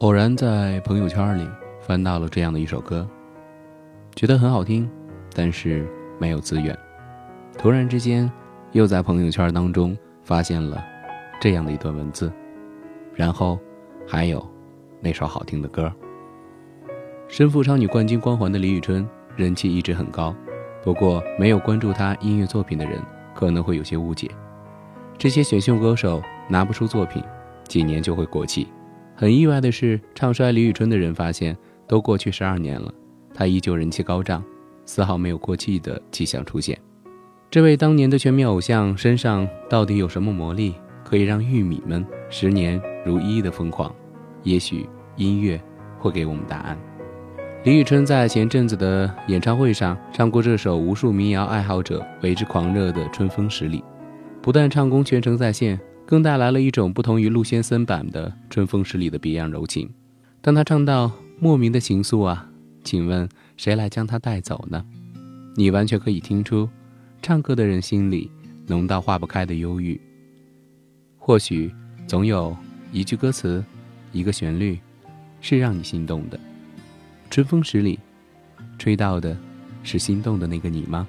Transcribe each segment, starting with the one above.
偶然在朋友圈里翻到了这样的一首歌，觉得很好听，但是没有资源。突然之间，又在朋友圈当中发现了这样的一段文字，然后还有那首好听的歌。身负超女冠军光环的李宇春，人气一直很高。不过，没有关注她音乐作品的人可能会有些误解：这些选秀歌手拿不出作品，几年就会过气。很意外的是，唱衰李宇春的人发现，都过去十二年了，她依旧人气高涨，丝毫没有过气的迹象出现。这位当年的全民偶像身上到底有什么魔力，可以让玉米们十年如一的疯狂？也许音乐会给我们答案。李宇春在前阵子的演唱会上唱过这首无数民谣爱好者为之狂热的《春风十里》，不但唱功全程在线，更带来了一种不同于陆先森版的《春风十里》的别样柔情。当他唱到“莫名的情愫啊，请问谁来将它带走呢？”你完全可以听出。唱歌的人心里浓到化不开的忧郁。或许总有一句歌词，一个旋律，是让你心动的。春风十里，吹到的是心动的那个你吗？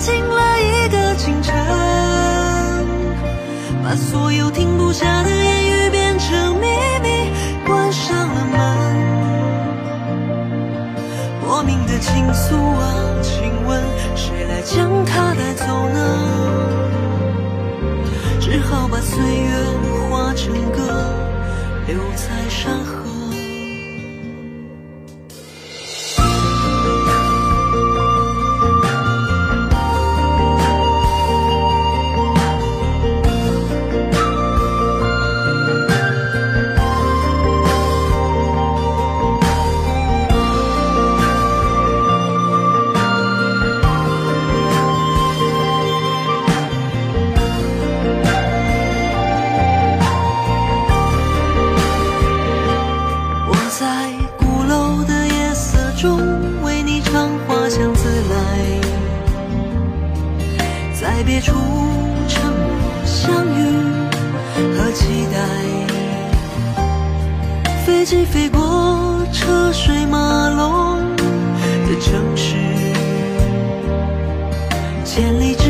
进了一个清晨，把所有停不下的言语变成秘密，关上了门。莫名的情愫啊。请问谁来将它带走呢，飞机飞过车水马龙的城市，千里之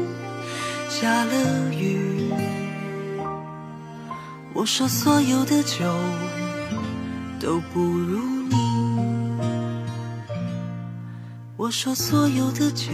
下了雨，我说所有的酒都不如你。我说所有的酒。